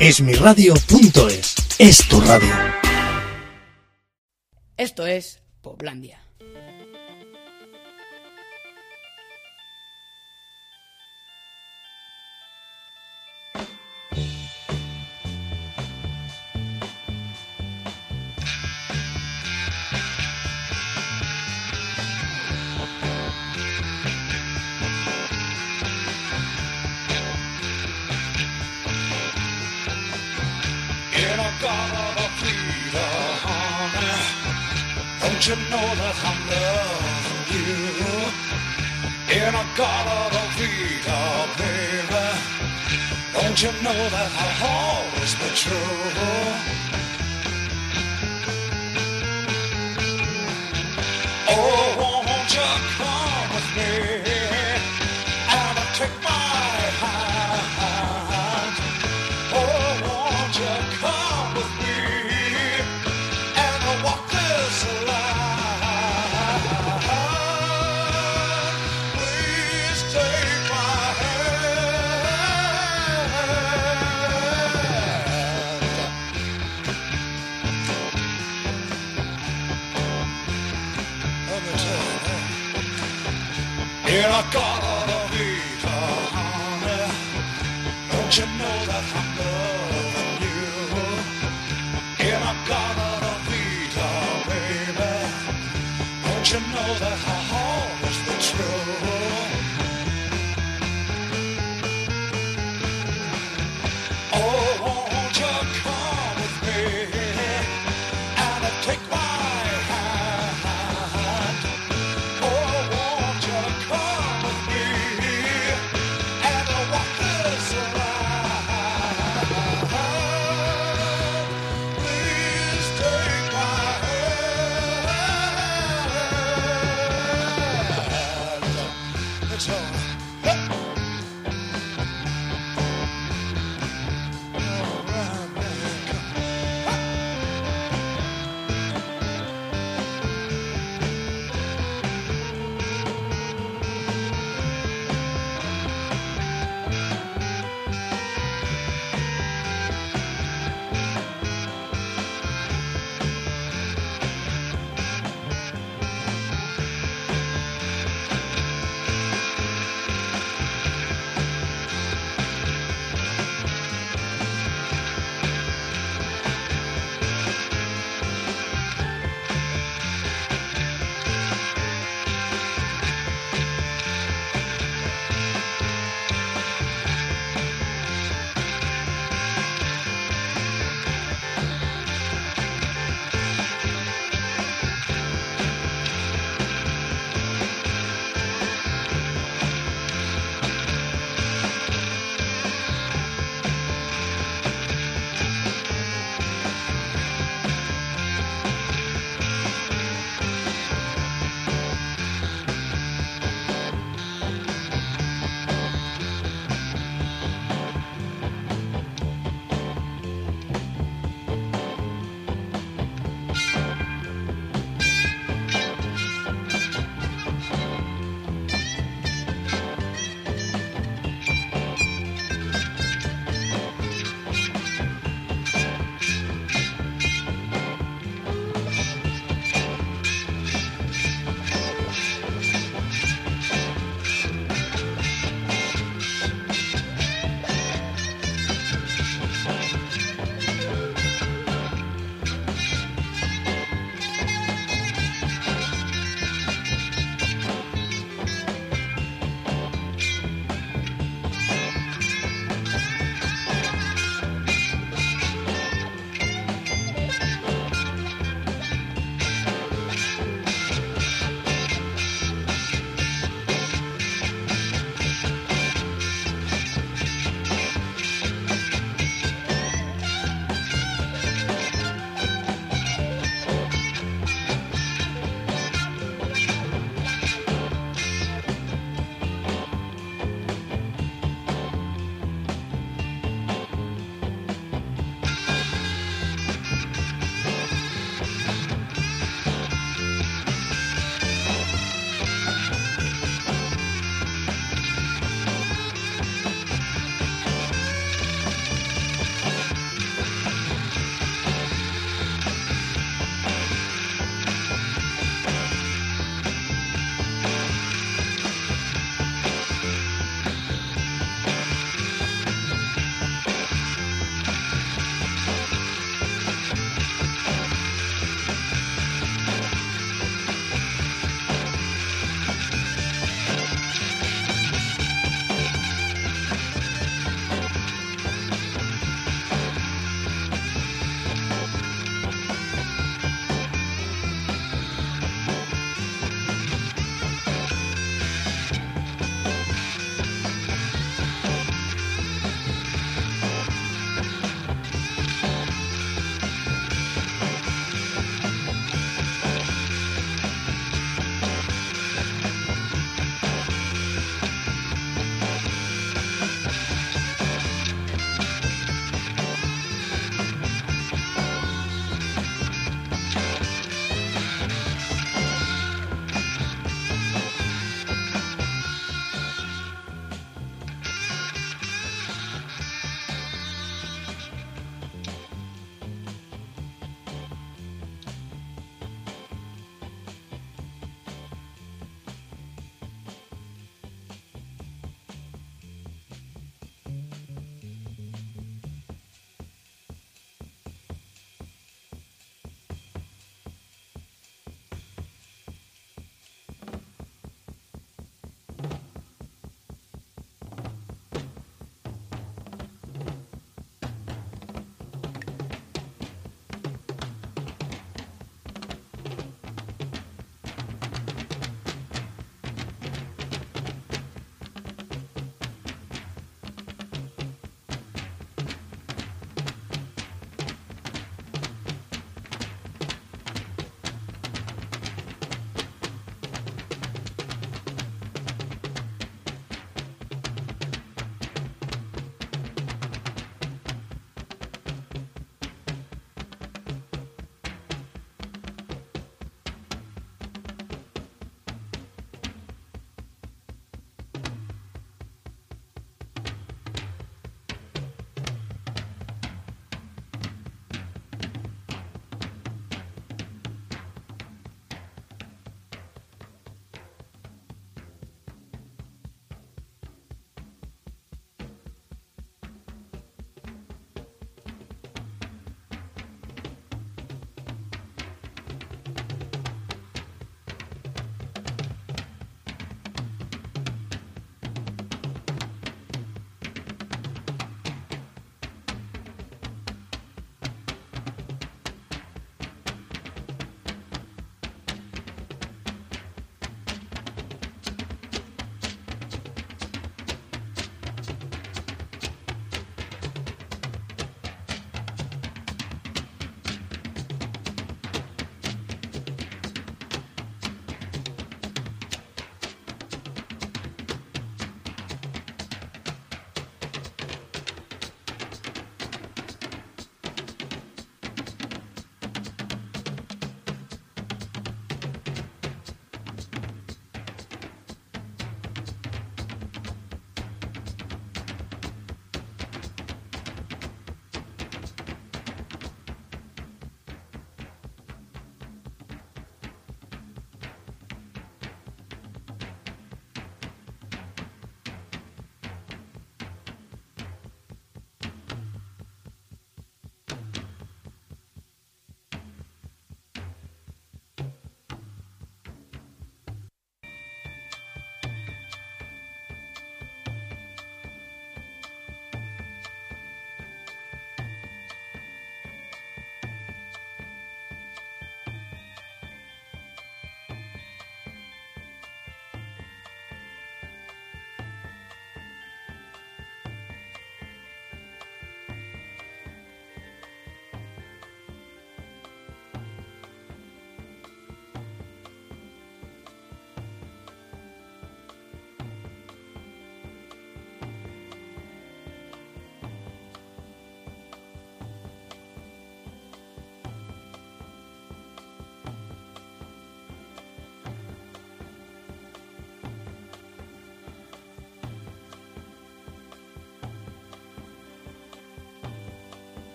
Esmiradio.es. Es tu radio. Esto es Poblandia. Don't you know that I've always been true? Oh.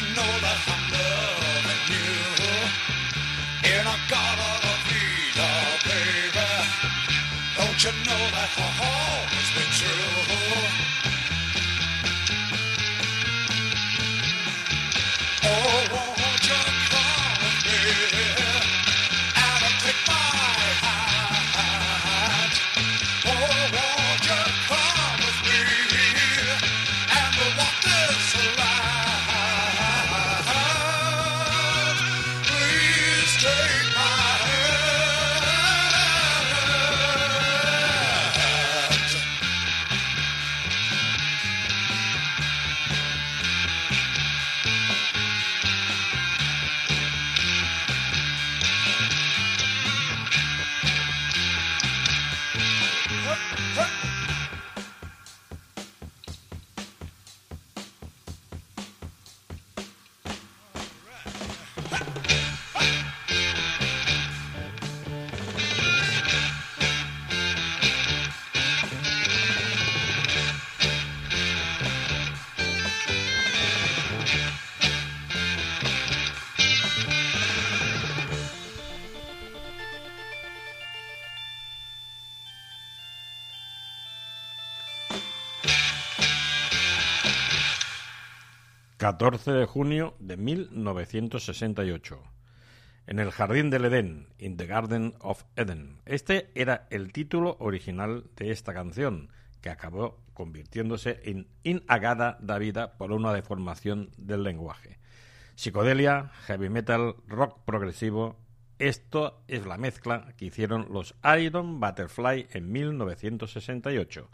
You know that I'm loving you? And I got all the freedom, oh, baby. Don't you know that I've always been true? ...14 de junio de 1968... ...en el Jardín del Edén... ...In the Garden of Eden... ...este era el título original de esta canción... ...que acabó convirtiéndose en Inagada da Vida... ...por una deformación del lenguaje... Psicodelia, heavy metal, rock progresivo... ...esto es la mezcla que hicieron los Iron Butterfly en 1968...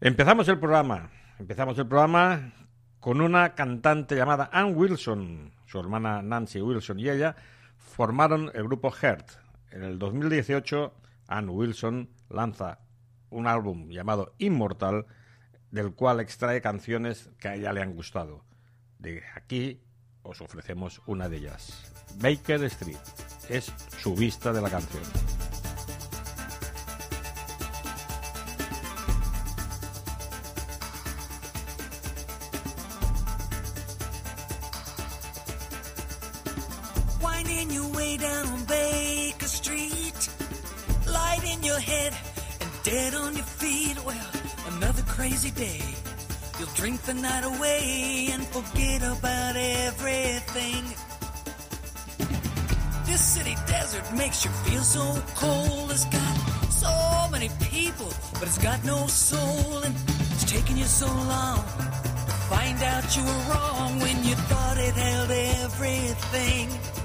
Empezamos el programa... Empezamos el programa con una cantante llamada Ann Wilson, su hermana Nancy Wilson y ella formaron el grupo Heart. En el 2018, Ann Wilson lanza un álbum llamado Immortal, del cual extrae canciones que a ella le han gustado. De aquí os ofrecemos una de ellas. Baker Street es su vista de la canción. Crazy day. You'll drink the night away and forget about everything. This city desert makes you feel so cold. It's got so many people, but it's got no soul. And it's taken you so long to find out you were wrong when you thought it held everything.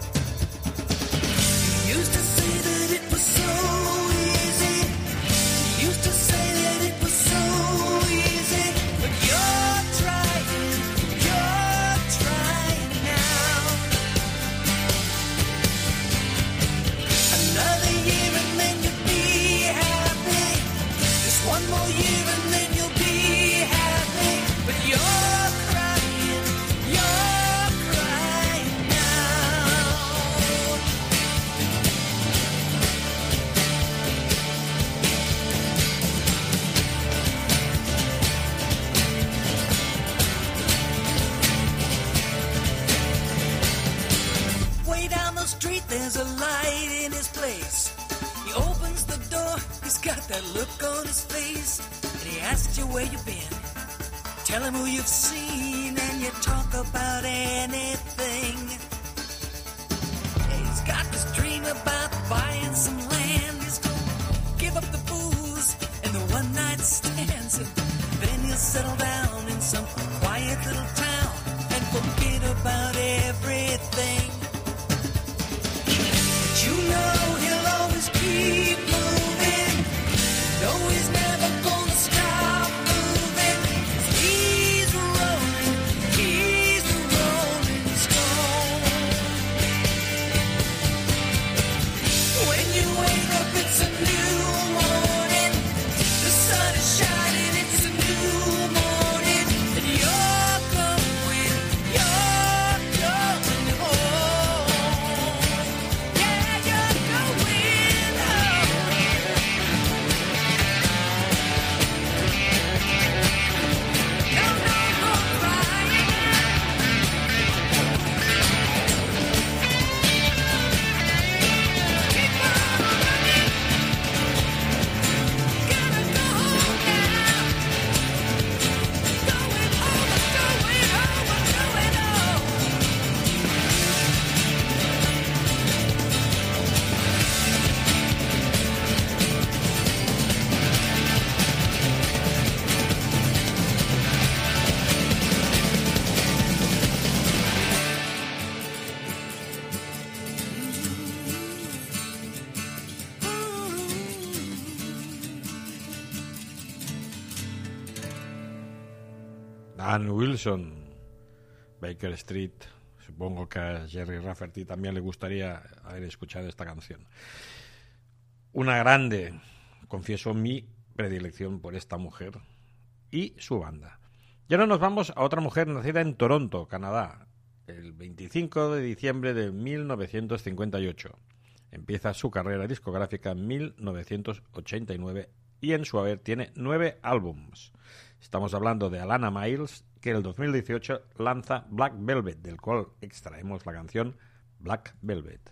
That look on his face, and he asks you where you've been. Tell him who you've seen, and you talk Ann Wilson, Baker Street. Supongo que a Jerry Rafferty también le gustaría haber escuchado esta canción. Una grande, confieso mi predilección por esta mujer y su banda. Y ahora nos vamos a otra mujer nacida en Toronto, Canadá, el 25 de diciembre de 1958. Empieza su carrera discográfica en 1989 y en su haber tiene nueve álbums. Estamos hablando de Alana Miles, que en el 2018 lanza Black Velvet, del cual extraemos la canción Black Velvet.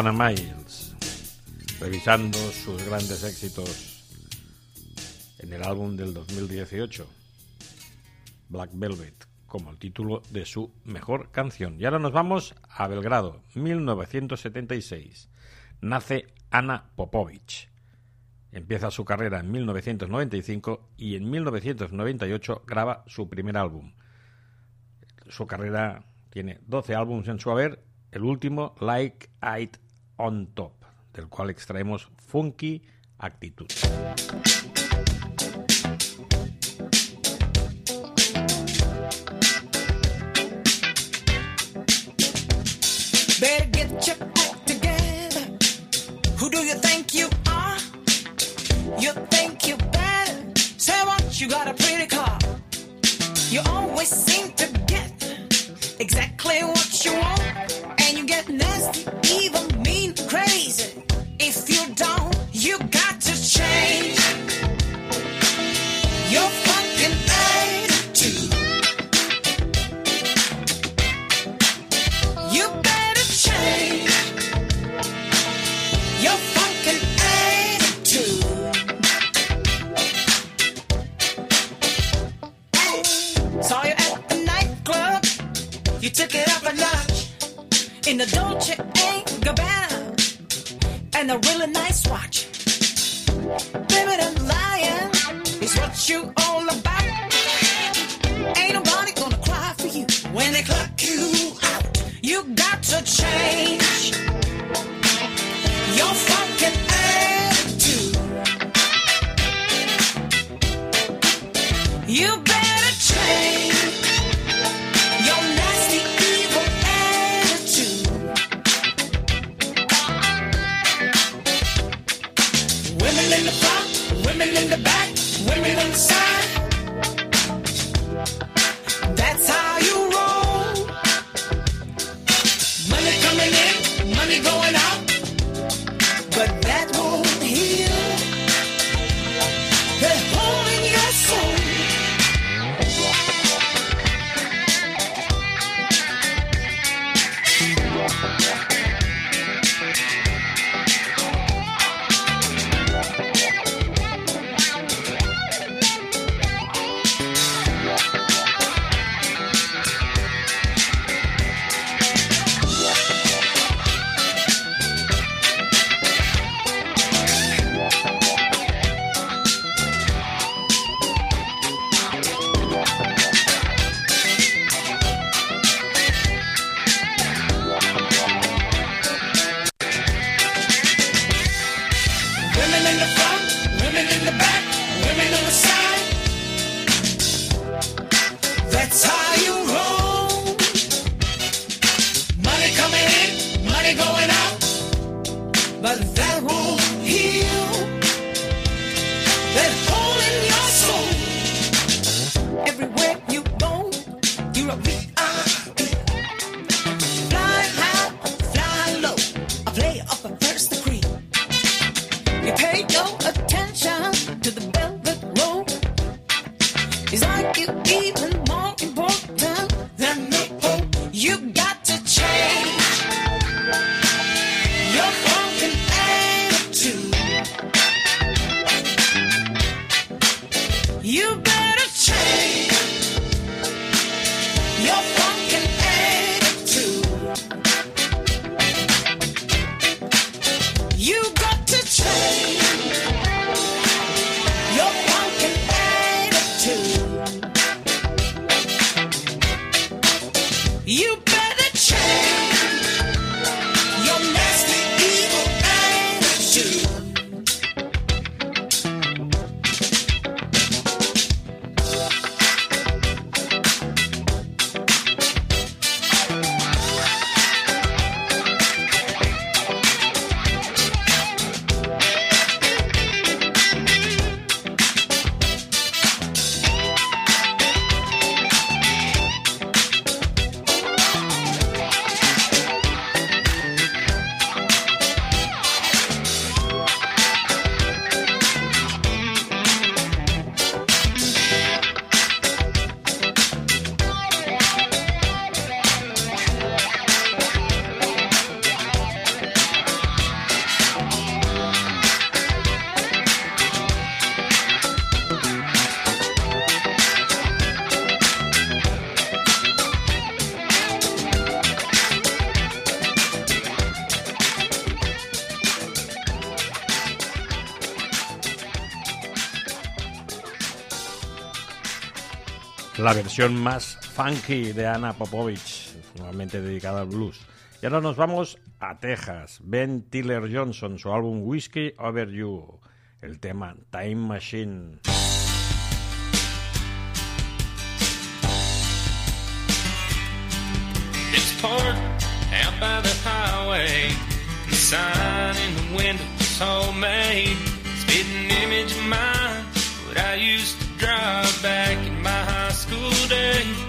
Alana Miles, revisando sus grandes éxitos en el álbum del 2018, Black Velvet, como el título de su mejor canción. Y ahora nos vamos a Belgrado, 1976. Nace Ana Popovich. Empieza su carrera en 1995 y en 1998 graba su primer álbum. Su carrera tiene 12 álbumes en su haber el último Like It on Top, del cual extraemos Funky Actitud. Better get your act together. Who do you think you are? You think you better? Say what? You got a pretty car. You always seem to get exactly what you want, and you get nasty, in the Dolce and Gabbana and a really nice watch. Living and lying is what you all about. Ain't nobody gonna cry for you when they clock you out. You got to change your change. Versión más funky de Anna Popovich, nuevamente dedicada al blues. Y ahora nos vamos a Texas. Ben Tiller Johnson, su álbum Whiskey Over You, el tema Time Machine. It's out by the highway. The sign in the window is homemade. Image of mine, what I used drive back in my high school days.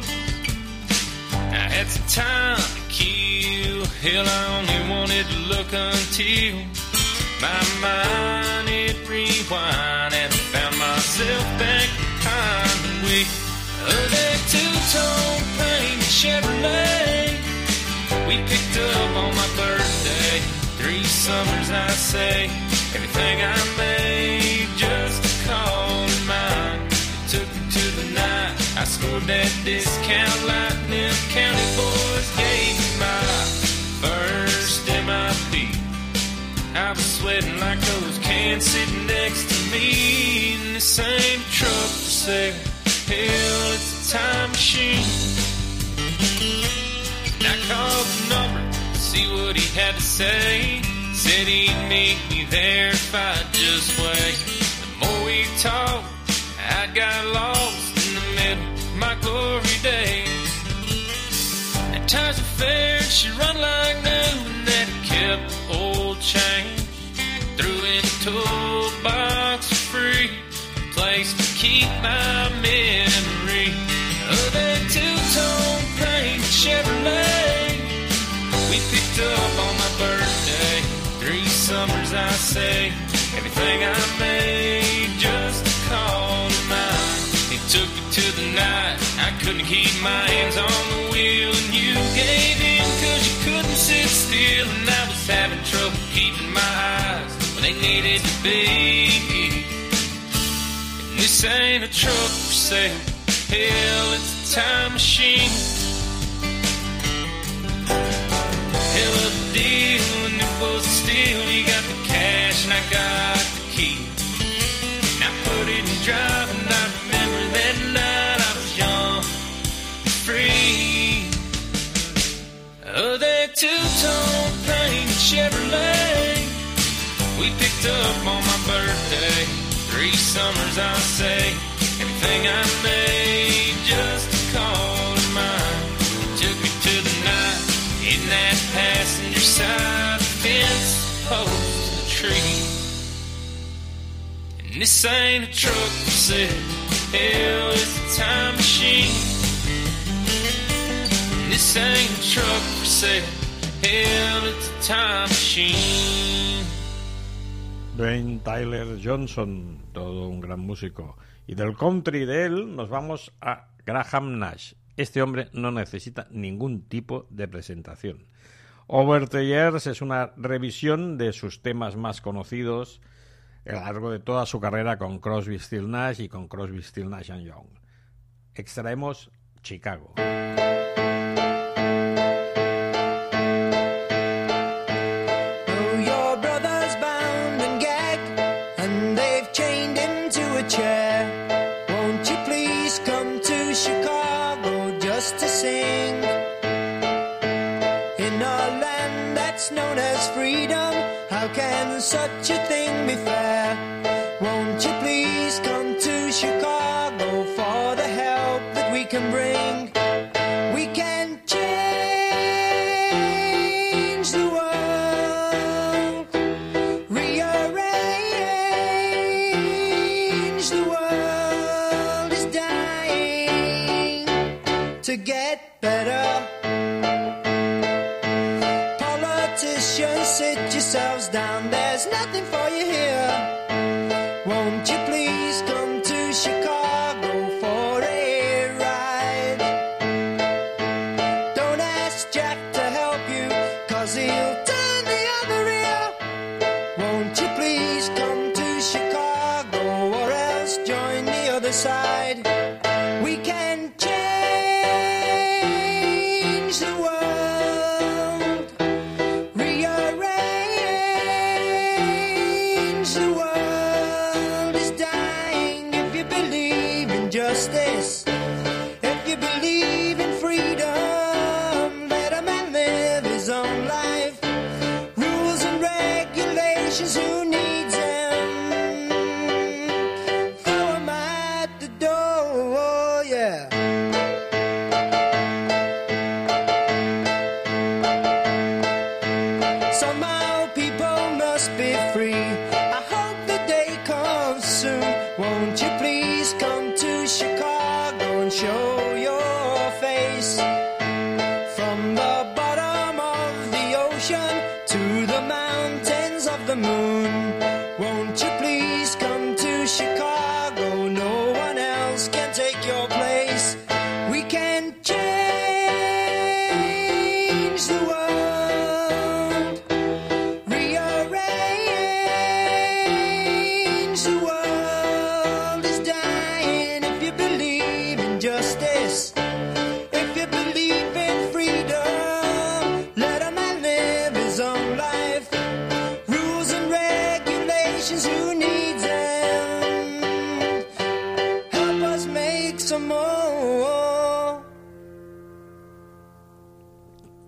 I had some time to kill. Hell, I only wanted to look until my mind it rewind and found myself back behind the wheel of that two-tone paint Chevrolet. We picked up on my birthday. Three summers, I say. Everything I made That discount light. and Them county boys gave me my first MIP. I was sweating like those cans sitting next to me in the same truck for. Hell, it's a time machine. And I called the number, to see what he had to say. Said he'd meet me there if I just wait. The more we talked, I got lost my glory days. At times of fair, she run like and that kept old change. Threw in a toolbox for free, a place to keep my memory of that two-tone paint Chevrolet. We picked up on my birthday, three summers I say, everything I made couldn't keep my hands on the wheel, and you gave in cause you couldn't sit still, and I was having trouble keeping my eyes where they needed to be. And this ain't a truck for sale, hell, it's a time machine. Hell of a deal, and it was a steal. You got the cash, and I got picked up on my birthday. Three summers, I say, everything I made just to call it mine. Took me to the night in that passenger side fence post the tree. And this ain't a truck for sale, hell, it's a time machine. And this ain't a truck for sale, hell, it's a time machine. Dwayne Tyler Johnson, todo un gran músico. Y del country de él nos vamos a Graham Nash. Este hombre no necesita ningún tipo de presentación. Over the Years es una revisión de sus temas más conocidos a lo largo de toda su carrera con Crosby, Still Nash y con Crosby, Still Nash and Young. Extraemos Chicago. Politicians, sit yourselves down. There's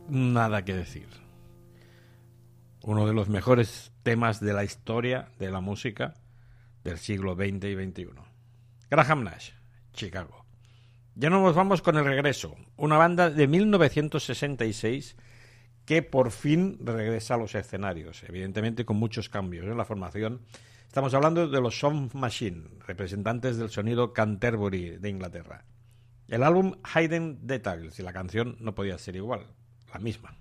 Nada que decir. Uno de los mejores temas de la historia de la música del siglo XX y XXI. Graham Nash, Chicago. Ya nos vamos con el regreso. Una banda de 1966 que por fin regresa a los escenarios, evidentemente con muchos cambios en la formación. Estamos hablando de los Sound Machine, representantes del sonido Canterbury de Inglaterra. El álbum Hidden Details y la canción no podía ser igual, la misma.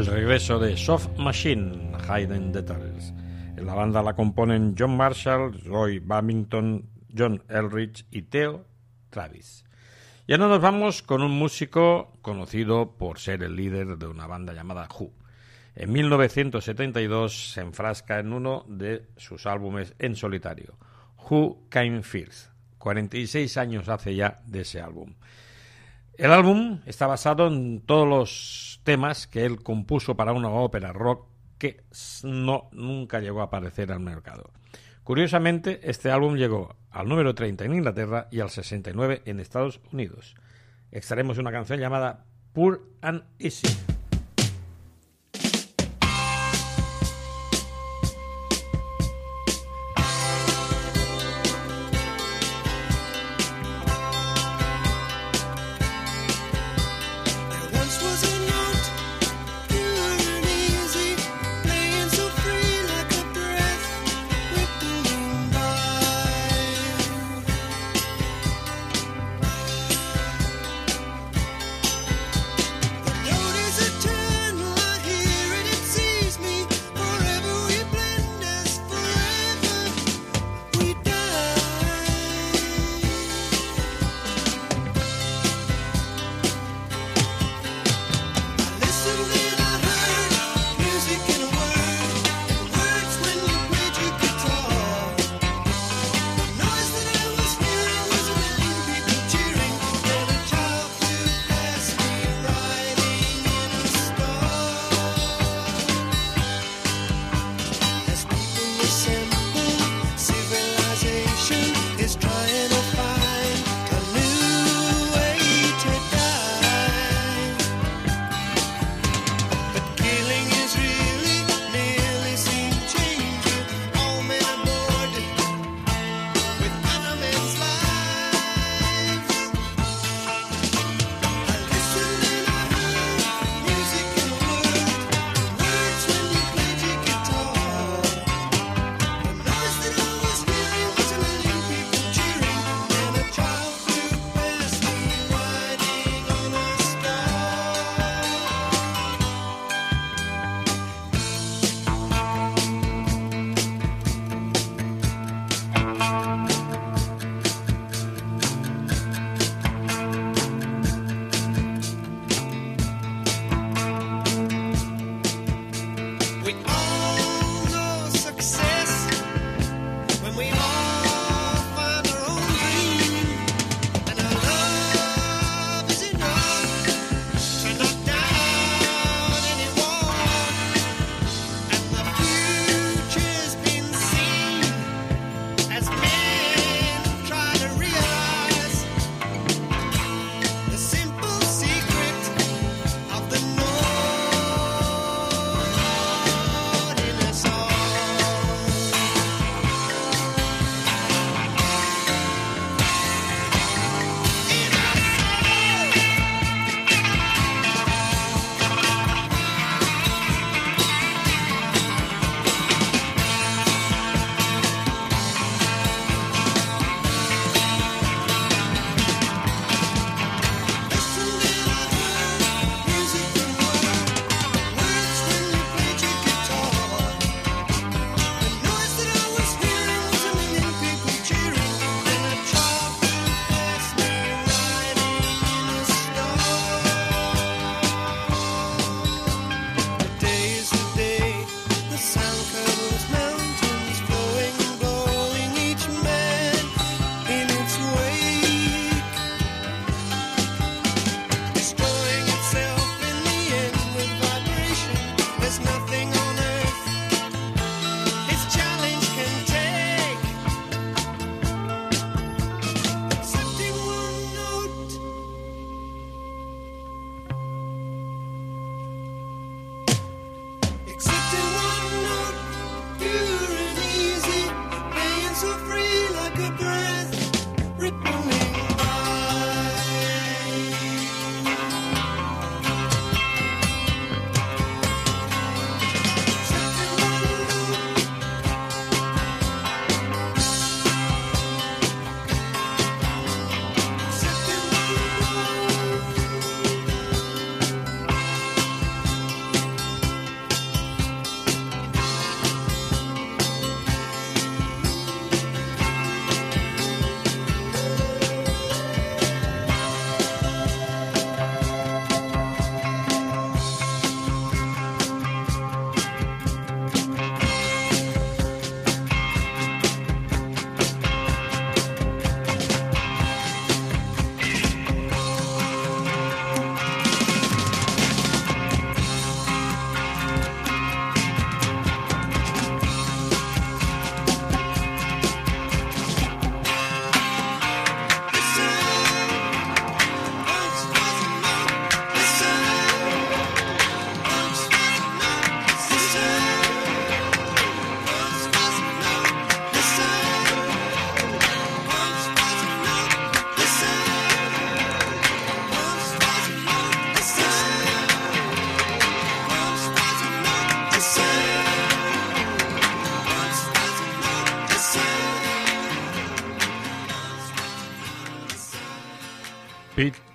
El regreso de Soft Machine, Hidden Details. La banda la componen John Marshall, Roy Babington, John Elrich y Theo Travis. Ya no nos vamos con un músico conocido por ser el líder de una banda llamada Who. En 1972 se enfrasca en uno de sus álbumes en solitario, Who Came First. 46 años hace ya de ese álbum. El álbum está basado en todos los temas que él compuso para una ópera rock que no nunca llegó a aparecer al mercado. Curiosamente, este álbum llegó al número 30 en Inglaterra y al 69 en Estados Unidos. Extraemos una canción llamada Poor and Easy.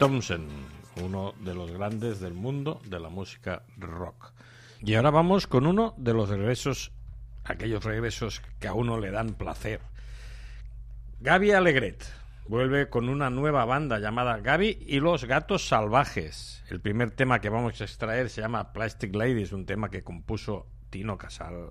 Thompson, uno de los grandes del mundo de la música rock. Y ahora vamos con uno de los regresos, aquellos regresos que a uno le dan placer. Gaby Alegret vuelve con una nueva banda llamada Gaby y los Gatos Salvajes. El primer tema que vamos a extraer se llama Plastic Ladies, un tema que compuso Tino Casal.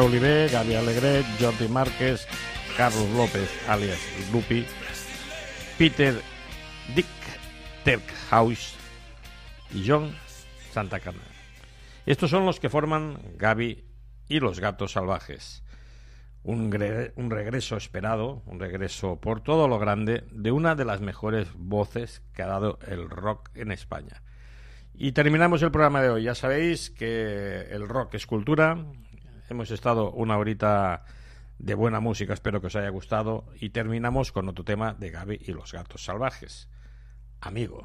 Oliver, Gaby Alegret, Jordi Márquez, Carlos López, alias Lupi, Peter Dick Terkhaus y John Santa Cana. Estos son los que forman Gaby y los gatos salvajes. Un, regreso esperado, un regreso por todo lo grande de una de las mejores voces que ha dado el rock en España. Y terminamos el programa de hoy. Ya sabéis que el rock es cultura, Hemos estado una horita de buena música, espero que os haya gustado. Y terminamos con otro tema de Gaby y los gatos salvajes. Amigo.